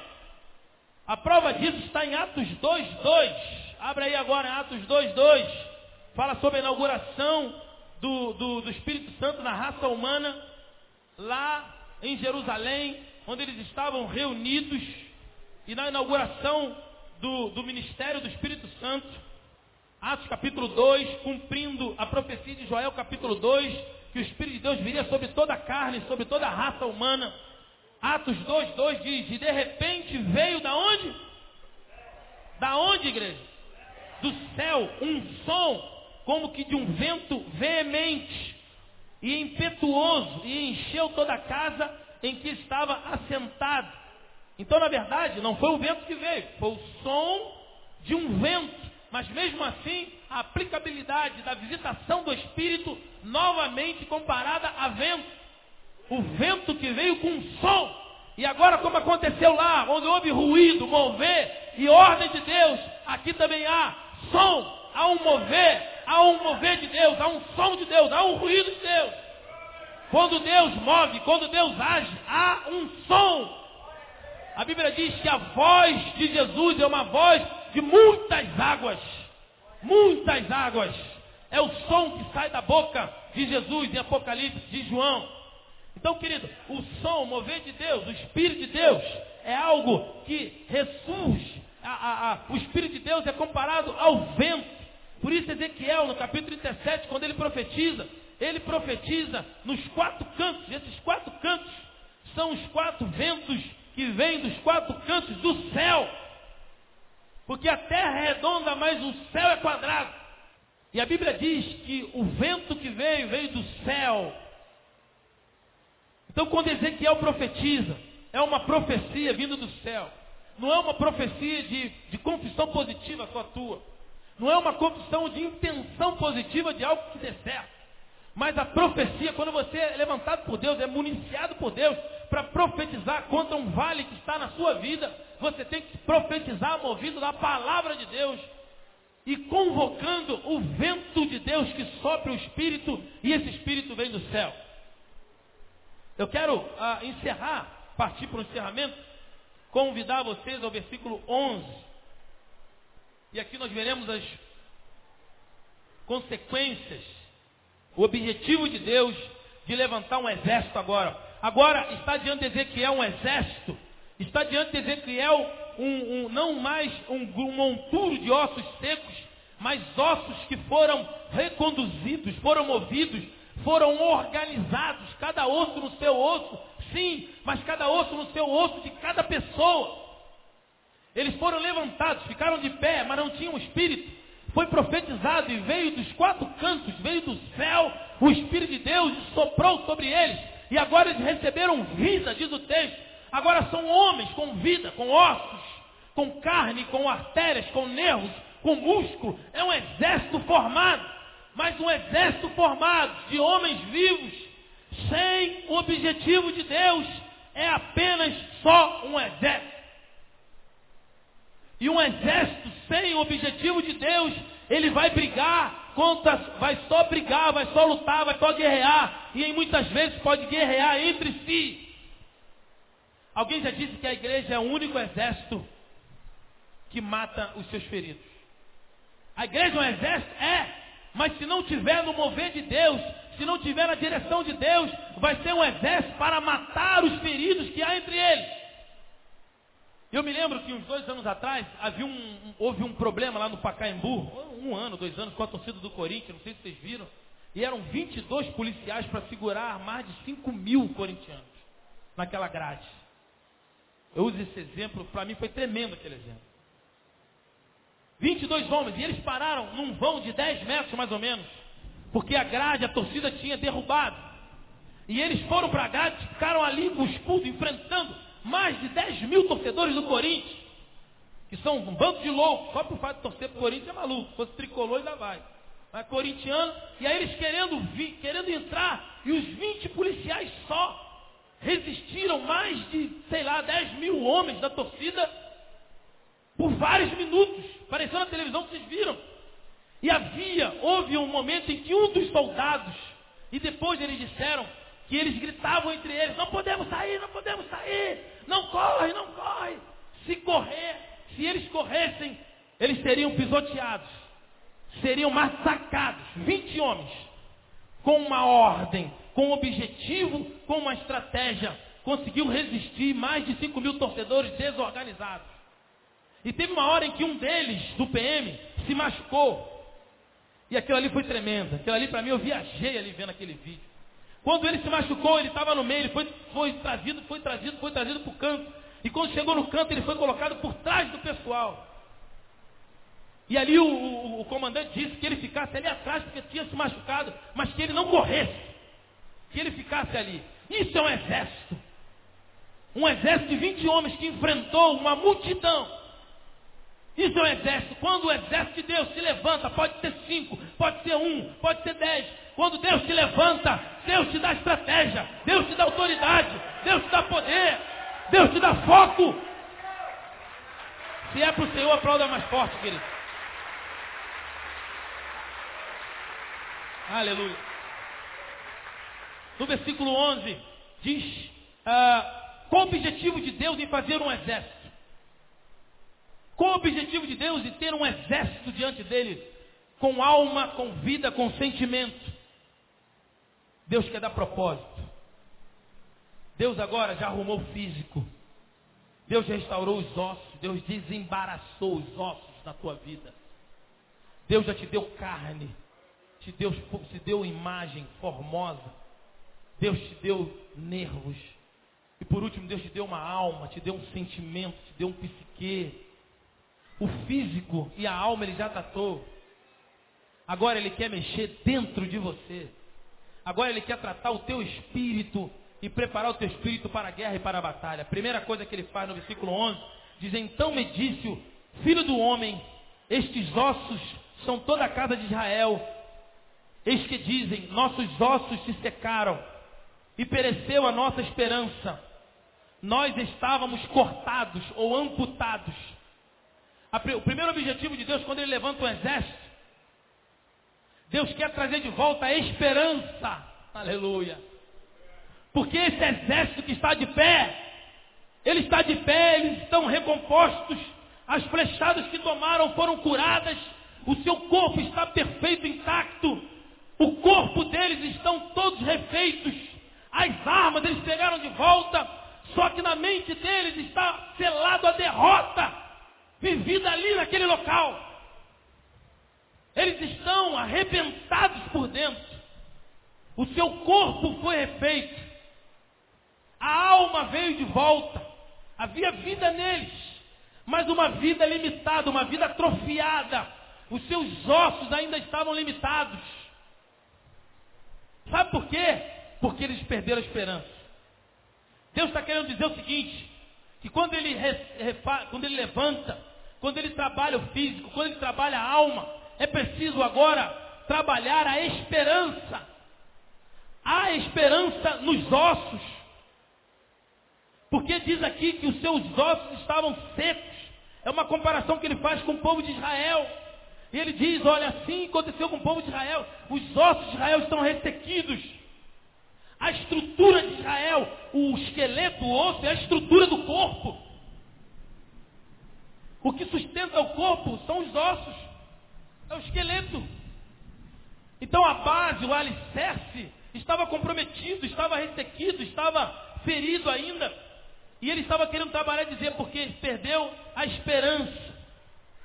A prova disso está em Atos 2:2. Abra aí agora Atos 2:2. Fala sobre a inauguração do, do, do Espírito Santo na raça humana, lá em Jerusalém, onde eles estavam reunidos, e na inauguração do, do ministério do Espírito Santo, Atos capítulo 2, cumprindo a profecia de Joel capítulo 2, que o Espírito de Deus viria sobre toda a carne, sobre toda a raça humana. Atos 2, 2 diz, e de repente veio da onde? Da onde, igreja? Do céu, um som, como que de um vento veemente. e impetuoso e encheu toda a casa em que estava assentado. Então, na verdade, não foi o vento que veio, foi o som de um vento. Mas mesmo assim, a aplicabilidade da visitação do Espírito novamente comparada a vento. O vento que veio com som. E agora, como aconteceu lá, onde houve ruído, mover e ordem de Deus, aqui também há som, há um mover, há um mover de Deus, há um som de Deus, há um ruído de Deus. Quando Deus move, quando Deus age, há um som. A Bíblia diz que a voz de Jesus é uma voz de muitas águas. Muitas águas. É o som que sai da boca de Jesus em Apocalipse, de João. Então, querido, o som, o mover de Deus, o Espírito de Deus, é algo que ressurge. A, a, a, o Espírito de Deus é comparado ao vento. Por isso, Ezequiel, no capítulo 37, quando ele profetiza, ele profetiza nos quatro cantos. Esses quatro cantos são os quatro ventos que vêm dos quatro cantos do céu. Porque a terra é redonda, mas o céu é quadrado. E a Bíblia diz que o vento que veio, veio do céu. Então, quando Ezequiel profetiza, é uma profecia vindo do céu. Não é uma profecia de, de confissão positiva só tua. Não é uma confissão de intenção positiva de algo que dê certo. Mas a profecia, quando você é levantado por Deus, é municiado por Deus para profetizar contra um vale que está na sua vida, você tem que profetizar movido da palavra de Deus e convocando o vento de Deus que sopra o Espírito e esse Espírito vem do céu. Eu quero ah, encerrar, partir para o encerramento, convidar vocês ao versículo 11. E aqui nós veremos as consequências o objetivo de Deus de levantar um exército agora. Agora está diante de Ezequiel um exército. Está diante de Ezequiel um, um, não mais um, um monturo de ossos secos, mas ossos que foram reconduzidos, foram movidos, foram organizados, cada osso no seu osso, sim, mas cada osso no seu osso de cada pessoa. Eles foram levantados, ficaram de pé, mas não tinham espírito foi profetizado e veio dos quatro cantos, veio do céu, o Espírito de Deus soprou sobre eles. E agora eles receberam vida, diz o texto. Agora são homens com vida, com ossos, com carne, com artérias, com nervos, com músculo. É um exército formado, mas um exército formado de homens vivos, sem o objetivo de Deus, é apenas só um exército. E um exército sem o objetivo de Deus, ele vai brigar contra, vai só brigar, vai só lutar, vai só guerrear. E em muitas vezes pode guerrear entre si. Alguém já disse que a igreja é o único exército que mata os seus feridos. A igreja é um exército? É. Mas se não tiver no mover de Deus, se não tiver na direção de Deus, vai ser um exército para matar os feridos que há entre eles. Eu me lembro que uns dois anos atrás havia um, houve um problema lá no Pacaembu, um ano, dois anos, com a torcida do Corinthians, não sei se vocês viram, e eram 22 policiais para segurar mais de 5 mil corintianos naquela grade. Eu uso esse exemplo, para mim foi tremendo aquele exemplo. 22 homens, e eles pararam num vão de 10 metros mais ou menos, porque a grade, a torcida tinha derrubado. E eles foram para a grade, ficaram ali com o escudo, enfrentando mais de 10 mil torcedores do Corinthians, que são um bando de loucos, só por fato de torcer para o Corinthians é maluco, se fosse tricolor ainda vai. Mas corintiano, e aí eles querendo, querendo entrar, e os 20 policiais só resistiram mais de, sei lá, 10 mil homens da torcida por vários minutos. Apareceu na televisão, vocês viram. E havia, houve um momento em que um dos soldados, e depois eles disseram que eles gritavam entre eles, não podemos sair, não podemos sair, não corre, não corre. Se correr, se eles corressem, eles seriam pisoteados, seriam massacrados. 20 homens, com uma ordem, com um objetivo, com uma estratégia, conseguiu resistir mais de 5 mil torcedores desorganizados. E teve uma hora em que um deles, do PM, se machucou. E aquilo ali foi tremendo. Aquilo ali, para mim, eu viajei ali vendo aquele vídeo. Quando ele se machucou, ele estava no meio, ele foi, foi trazido, foi trazido, foi trazido para o canto. E quando chegou no canto, ele foi colocado por trás do pessoal. E ali o, o, o, comandante disse que ele ficasse ali atrás, porque tinha se machucado, mas que ele não corresse. que ele ficasse ali. Isso é um exército. Um exército de 20 homens que enfrentou uma multidão. Isso é um exército. Quando o exército de Deus se levanta, pode ser cinco, pode ser um, pode ser dez. Quando Deus se levanta, Deus te dá estratégia, Deus te dá autoridade, Deus te dá poder, Deus te dá foco. Se é para o Senhor, aplauda mais forte, querido. Aleluia. No versículo 11, diz: ah, qual o objetivo de Deus em fazer um exército? Qual o objetivo de Deus de ter um exército diante dele? Com alma, com vida, com sentimento. Deus quer dar propósito. Deus agora já arrumou o físico. Deus restaurou os ossos. Deus desembaraçou os ossos na tua vida. Deus já te deu carne. Te deu, te deu imagem formosa. Deus te deu nervos. E por último, Deus te deu uma alma, te deu um sentimento, te deu um psique. O físico e a alma ele já tratou. Agora ele quer mexer dentro de você. Agora ele quer tratar o teu espírito e preparar o teu espírito para a guerra e para a batalha. A primeira coisa que ele faz no versículo 11 diz: Então me disse o filho do homem, estes ossos são toda a casa de Israel. Eis que dizem: Nossos ossos se secaram e pereceu a nossa esperança. Nós estávamos cortados ou amputados o primeiro objetivo de Deus quando ele levanta um exército, Deus quer trazer de volta a esperança. Aleluia. Porque esse exército que está de pé, ele está de pé, eles estão recompostos, as flechadas que tomaram foram curadas, o seu corpo está perfeito, intacto, o corpo deles estão todos refeitos, as armas eles pegaram de volta, só que na mente deles está selado a derrota vivida ali naquele local. Eles estão arrebentados por dentro. O seu corpo foi refeito. A alma veio de volta. Havia vida neles, mas uma vida limitada, uma vida atrofiada. Os seus ossos ainda estavam limitados. Sabe por quê? Porque eles perderam a esperança. Deus está querendo dizer o seguinte: que quando ele, quando ele levanta quando ele trabalha o físico, quando ele trabalha a alma, é preciso agora trabalhar a esperança. Há esperança nos ossos. Porque diz aqui que os seus ossos estavam secos. É uma comparação que ele faz com o povo de Israel. E ele diz: olha, assim aconteceu com o povo de Israel. Os ossos de Israel estão ressequidos. A estrutura de Israel, o esqueleto, o osso, é a estrutura do corpo. O que sustenta o corpo são os ossos, é o esqueleto. Então a base, o alicerce, estava comprometido, estava ressequido, estava ferido ainda. E ele estava querendo trabalhar e dizer porque ele perdeu a esperança.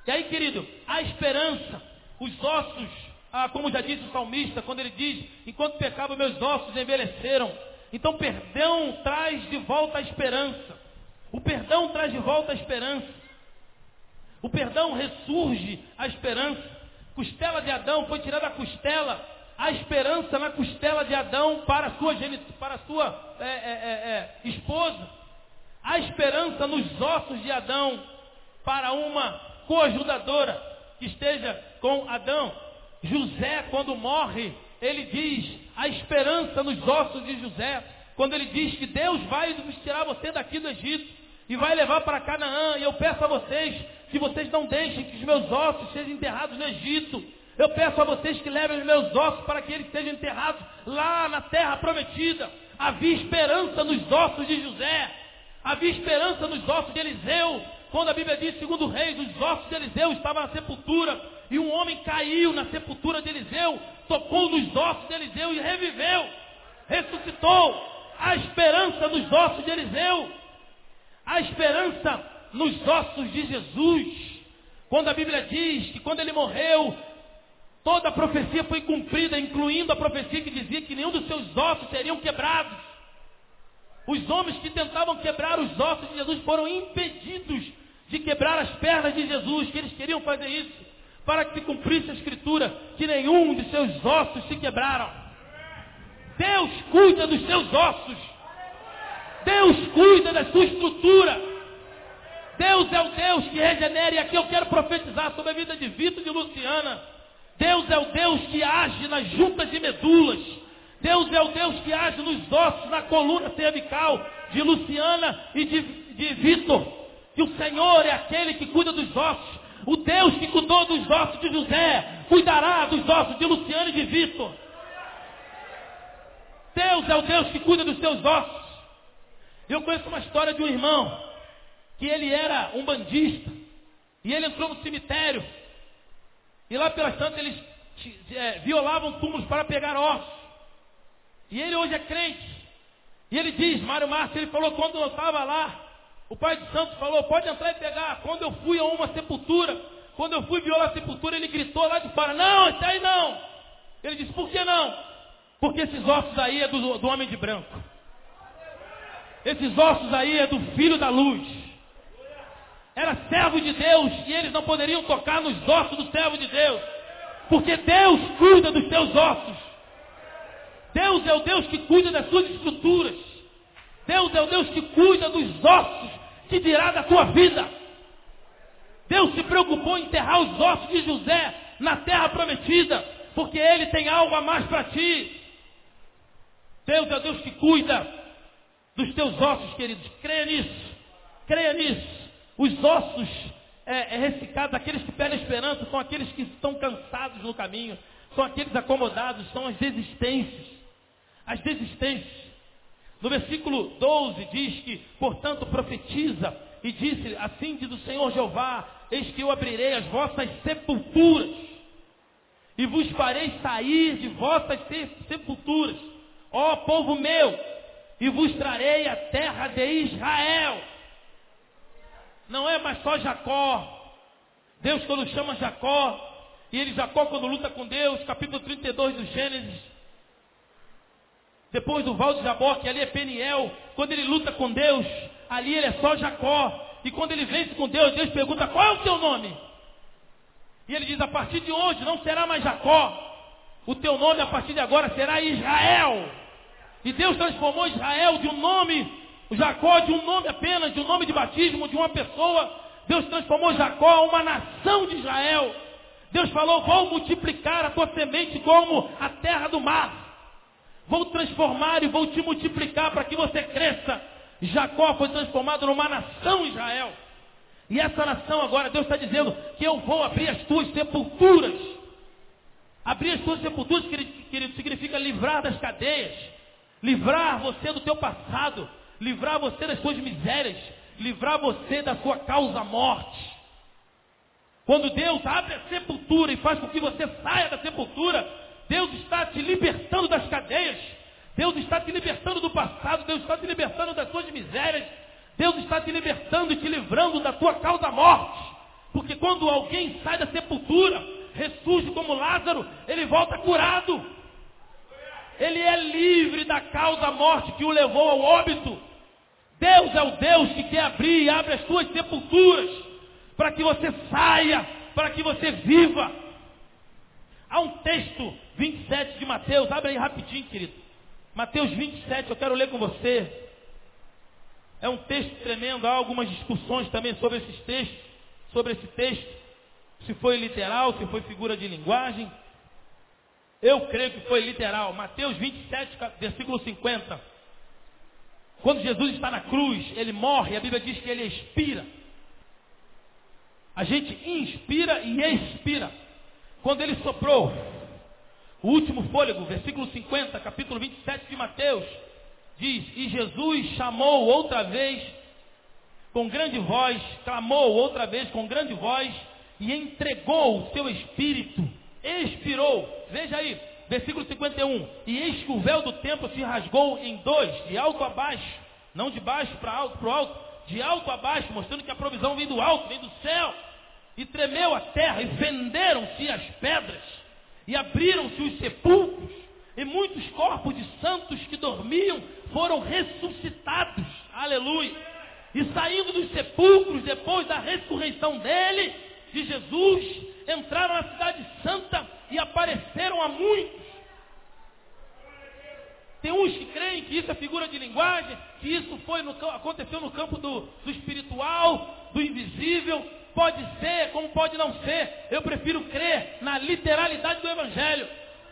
E aí, querido, a esperança, os ossos, ah, como já disse o salmista, quando ele diz, enquanto pecava meus ossos envelheceram. Então perdão traz de volta a esperança. O perdão traz de volta a esperança. O perdão ressurge a esperança. Costela de Adão foi tirada a costela, a esperança na costela de Adão para sua, para sua é, é, é, é, esposa. A esperança nos ossos de Adão para uma coajudadora que esteja com Adão. José, quando morre, ele diz a esperança nos ossos de José. Quando ele diz que Deus vai nos tirar você daqui do Egito e vai levar para Canaã. E eu peço a vocês que vocês não deixem que os meus ossos sejam enterrados no Egito. Eu peço a vocês que levem os meus ossos para que eles sejam enterrados lá na terra prometida. Havia esperança nos ossos de José. Havia esperança nos ossos de Eliseu. Quando a Bíblia diz, segundo o rei, os ossos de Eliseu estavam na sepultura. E um homem caiu na sepultura de Eliseu, tocou nos ossos de Eliseu e reviveu. Ressuscitou. A esperança nos ossos de Eliseu a esperança nos ossos de Jesus. Quando a Bíblia diz que quando ele morreu, toda a profecia foi cumprida, incluindo a profecia que dizia que nenhum dos seus ossos seriam quebrados. Os homens que tentavam quebrar os ossos de Jesus foram impedidos de quebrar as pernas de Jesus, que eles queriam fazer isso, para que se cumprisse a escritura, que nenhum de seus ossos se quebraram. Deus cuida dos seus ossos. Deus cuida da sua estrutura. Deus é o Deus que regenera. E aqui eu quero profetizar sobre a vida de Vitor e de Luciana. Deus é o Deus que age nas juntas de medulas. Deus é o Deus que age nos ossos, na coluna cervical de Luciana e de, de Vitor. Que o Senhor é aquele que cuida dos ossos. O Deus que cuidou dos ossos de José, cuidará dos ossos de Luciana e de Vitor. Deus é o Deus que cuida dos seus ossos. Eu conheço uma história de um irmão que ele era um bandista e ele entrou no cemitério e lá pelas tantas eles é, violavam túmulos para pegar ossos. E ele hoje é crente. E ele diz, Mário Márcio, ele falou quando eu estava lá, o pai de santo falou, pode entrar e pegar. Quando eu fui a uma sepultura, quando eu fui violar a sepultura, ele gritou lá de fora, não, esse aí não. Ele disse, por que não? Porque esses ossos aí é do, do homem de branco. Esses ossos aí é do filho da luz. Era servo de Deus e eles não poderiam tocar nos ossos do servo de Deus. Porque Deus cuida dos seus ossos. Deus é o Deus que cuida das suas estruturas. Deus é o Deus que cuida dos ossos que dirá da tua vida. Deus se preocupou em enterrar os ossos de José na terra prometida, porque ele tem algo a mais para ti. Deus é o Deus que cuida dos teus ossos, queridos. Creia nisso. Creia nisso. Os ossos é, é ressecados, aqueles que perdem esperança, são aqueles que estão cansados no caminho, são aqueles acomodados, são as desistências. As desistências. No versículo 12 diz que, portanto, profetiza e disse, assim diz o Senhor Jeová, eis que eu abrirei as vossas sepulturas e vos farei sair de vossas sepulturas, ó povo meu, e vos trarei a terra de Israel. Não é mais só Jacó. Deus quando chama Jacó, e ele Jacó quando luta com Deus, capítulo 32 do Gênesis. Depois do Val de Jaboque, ali é Peniel, quando ele luta com Deus, ali ele é só Jacó. E quando ele vence com Deus, Deus pergunta, qual é o teu nome? E ele diz, a partir de hoje não será mais Jacó. O teu nome a partir de agora será Israel. E Deus transformou Israel de um nome, Jacó de um nome apenas, de um nome de batismo, de uma pessoa. Deus transformou Jacó a uma nação de Israel. Deus falou, vou multiplicar a tua semente como a terra do mar. Vou transformar e vou te multiplicar para que você cresça. Jacó foi transformado numa nação Israel. E essa nação agora, Deus está dizendo que eu vou abrir as tuas sepulturas. Abrir as tuas sepulturas, querido, significa livrar das cadeias. Livrar você do teu passado. Livrar você das suas misérias. Livrar você da sua causa morte. Quando Deus abre a sepultura e faz com que você saia da sepultura, Deus está te libertando das cadeias. Deus está te libertando do passado. Deus está te libertando das suas misérias. Deus está te libertando e te livrando da tua causa morte. Porque quando alguém sai da sepultura, ressurge como Lázaro, ele volta curado. Ele é livre da causa morte que o levou ao óbito. Deus é o Deus que quer abrir e abre as suas sepulturas para que você saia, para que você viva. Há um texto 27 de Mateus, abre aí rapidinho, querido. Mateus 27, eu quero ler com você. É um texto tremendo, há algumas discussões também sobre esses textos, sobre esse texto. Se foi literal, se foi figura de linguagem. Eu creio que foi literal. Mateus 27, versículo 50. Quando Jesus está na cruz, ele morre, a Bíblia diz que ele expira. A gente inspira e expira. Quando ele soprou o último fôlego, versículo 50, capítulo 27 de Mateus, diz: E Jesus chamou outra vez com grande voz, clamou outra vez com grande voz e entregou o seu espírito, expirou. Veja aí, versículo 51. E eis que o véu do templo se rasgou em dois, de alto a baixo, não de baixo para alto, para alto, de alto a baixo, mostrando que a provisão vem do alto, vem do céu. E tremeu a terra, e fenderam-se as pedras, e abriram-se os sepulcros, e muitos corpos de santos que dormiam foram ressuscitados. Aleluia. E saindo dos sepulcros, depois da ressurreição dele, de Jesus, entraram na cidade santa e apareceram a muitos. Tem uns que creem que isso é figura de linguagem, que isso foi no, aconteceu no campo do, do espiritual, do invisível. Pode ser, como pode não ser. Eu prefiro crer na literalidade do Evangelho.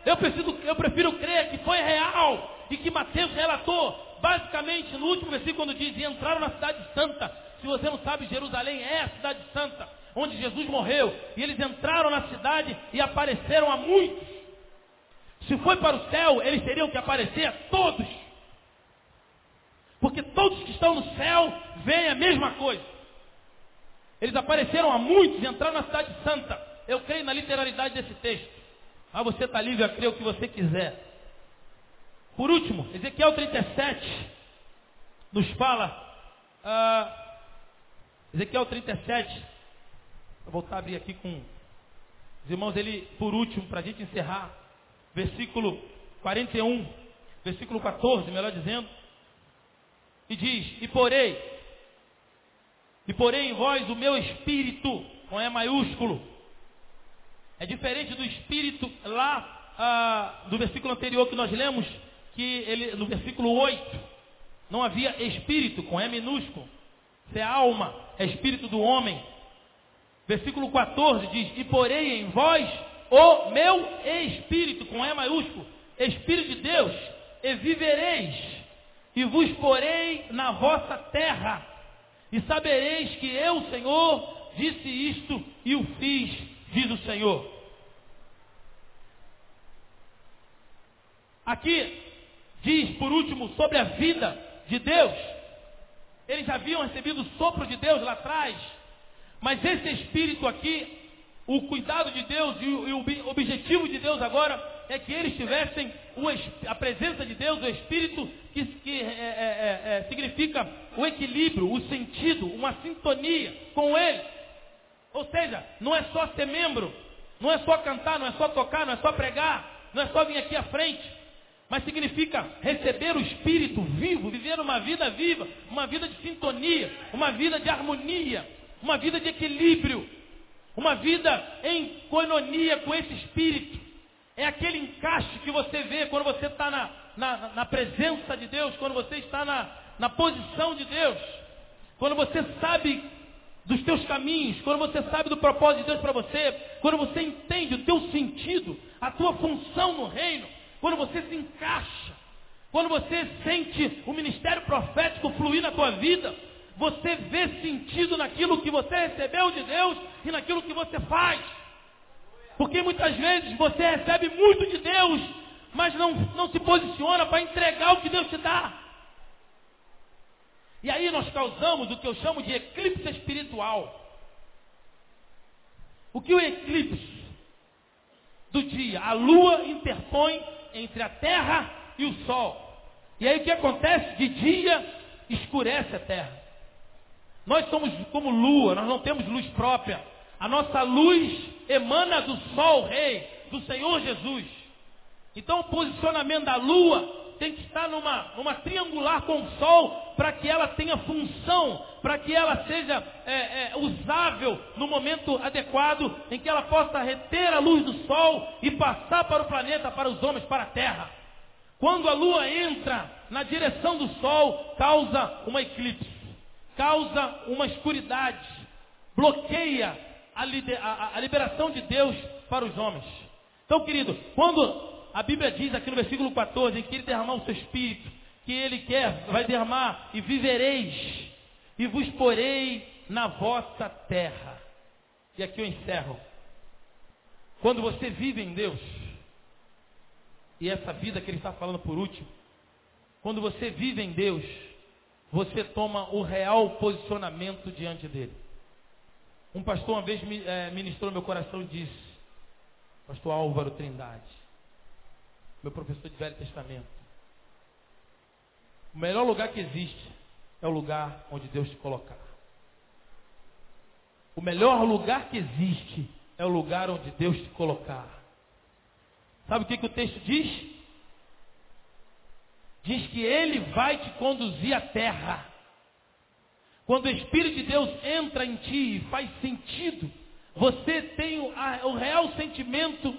Eu, preciso, eu prefiro crer que foi real e que Mateus relatou, basicamente, no último versículo, quando diz: e entraram na cidade santa. Se você não sabe, Jerusalém é a cidade santa, onde Jesus morreu. E eles entraram na cidade e apareceram a muitos. Se foi para o céu, eles teriam que aparecer a todos. Porque todos que estão no céu veem a mesma coisa. Eles apareceram a muitos e entraram na cidade santa. Eu creio na literalidade desse texto. Mas você está livre a crer o que você quiser. Por último, Ezequiel 37 nos fala. Uh, Ezequiel 37. Vou voltar a abrir aqui com os irmãos, ele, por último, para a gente encerrar versículo 41, versículo 14, melhor dizendo, e diz: E porei, e porei em vós o meu espírito, com E maiúsculo. É diferente do espírito lá ah, do versículo anterior que nós lemos, que ele, no versículo 8, não havia espírito, com E minúsculo. Isso é alma, é espírito do homem. Versículo 14 diz: E porei em vós o meu espírito, com E maiúsculo, Espírito de Deus, e vivereis, e vos porei na vossa terra, e sabereis que eu, Senhor, disse isto e o fiz, diz o Senhor. Aqui diz, por último, sobre a vida de Deus. Eles haviam recebido o sopro de Deus lá atrás, mas esse Espírito aqui o cuidado de Deus e o, e o objetivo de Deus agora é que eles tivessem o, a presença de Deus, o Espírito, que, que é, é, é, é, significa o equilíbrio, o sentido, uma sintonia com Ele. Ou seja, não é só ser membro, não é só cantar, não é só tocar, não é só pregar, não é só vir aqui à frente, mas significa receber o Espírito vivo, viver uma vida viva, uma vida de sintonia, uma vida de harmonia, uma vida de equilíbrio. Uma vida em coinonia com esse espírito. É aquele encaixe que você vê quando você está na, na, na, presença de Deus, quando você está na, na posição de Deus. Quando você sabe dos teus caminhos, quando você sabe do propósito de Deus para você, quando você entende o teu sentido, a tua função no reino, quando você se encaixa, quando você sente o ministério profético fluir na tua vida, você vê sentido naquilo que você recebeu de Deus e naquilo que você faz. Porque muitas vezes você recebe muito de Deus, mas não, não se posiciona para entregar o que Deus te dá. E aí nós causamos o que eu chamo de eclipse espiritual. O que o eclipse do dia? A lua interpõe entre a terra e o sol. E aí o que acontece? De dia escurece a terra. Nós somos como lua, nós não temos luz própria. A nossa luz emana do sol rei, do Senhor Jesus. Então o posicionamento da lua tem que estar numa, numa triangular com o sol para que ela tenha função, para que ela seja é, é, usável no momento adequado, em que ela possa reter a luz do sol e passar para o planeta, para os homens, para a terra. Quando a lua entra na direção do sol, causa uma eclipse causa uma escuridade, bloqueia a, a, a liberação de Deus para os homens. Então, querido, quando a Bíblia diz aqui no versículo 14 que ele derramar o seu espírito, que ele quer, vai derramar e vivereis, e vos porei na vossa terra. E aqui eu encerro. Quando você vive em Deus, e essa vida que ele está falando por último, quando você vive em Deus, você toma o real posicionamento diante dele. Um pastor uma vez é, ministrou meu coração e disse, pastor Álvaro Trindade, meu professor de Velho Testamento, o melhor lugar que existe é o lugar onde Deus te colocar. O melhor lugar que existe é o lugar onde Deus te colocar. Sabe o que, que o texto diz? Diz que ele vai te conduzir à terra. Quando o Espírito de Deus entra em ti e faz sentido, você tem o, a, o real sentimento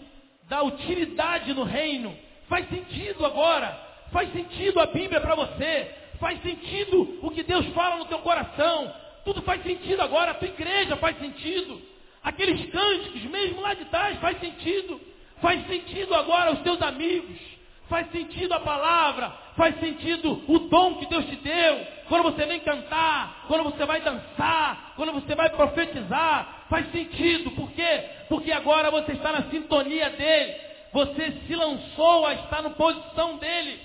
da utilidade no reino. Faz sentido agora. Faz sentido a Bíblia para você. Faz sentido o que Deus fala no teu coração. Tudo faz sentido agora. A tua igreja faz sentido. Aqueles cânticos, mesmo lá de trás, faz sentido. Faz sentido agora os teus amigos. Faz sentido a palavra. Faz sentido o dom que Deus te deu. Quando você vem cantar, quando você vai dançar, quando você vai profetizar, faz sentido. Por quê? Porque agora você está na sintonia dele. Você se lançou a estar na posição dele.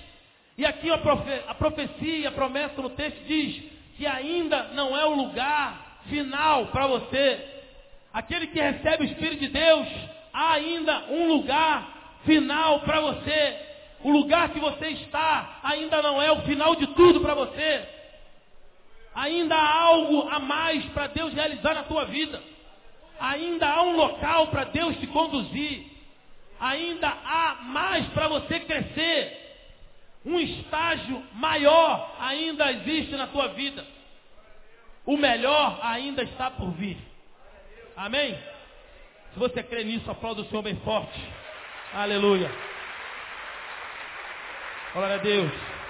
E aqui a, profe a profecia, a promessa no texto diz que ainda não é o lugar final para você. Aquele que recebe o Espírito de Deus, há ainda um lugar final para você. O lugar que você está ainda não é o final de tudo para você. Ainda há algo a mais para Deus realizar na tua vida. Ainda há um local para Deus te conduzir. Ainda há mais para você crescer. Um estágio maior ainda existe na tua vida. O melhor ainda está por vir. Amém? Se você crê nisso, aplauda o Senhor bem forte. Aleluia. Glória a Deus.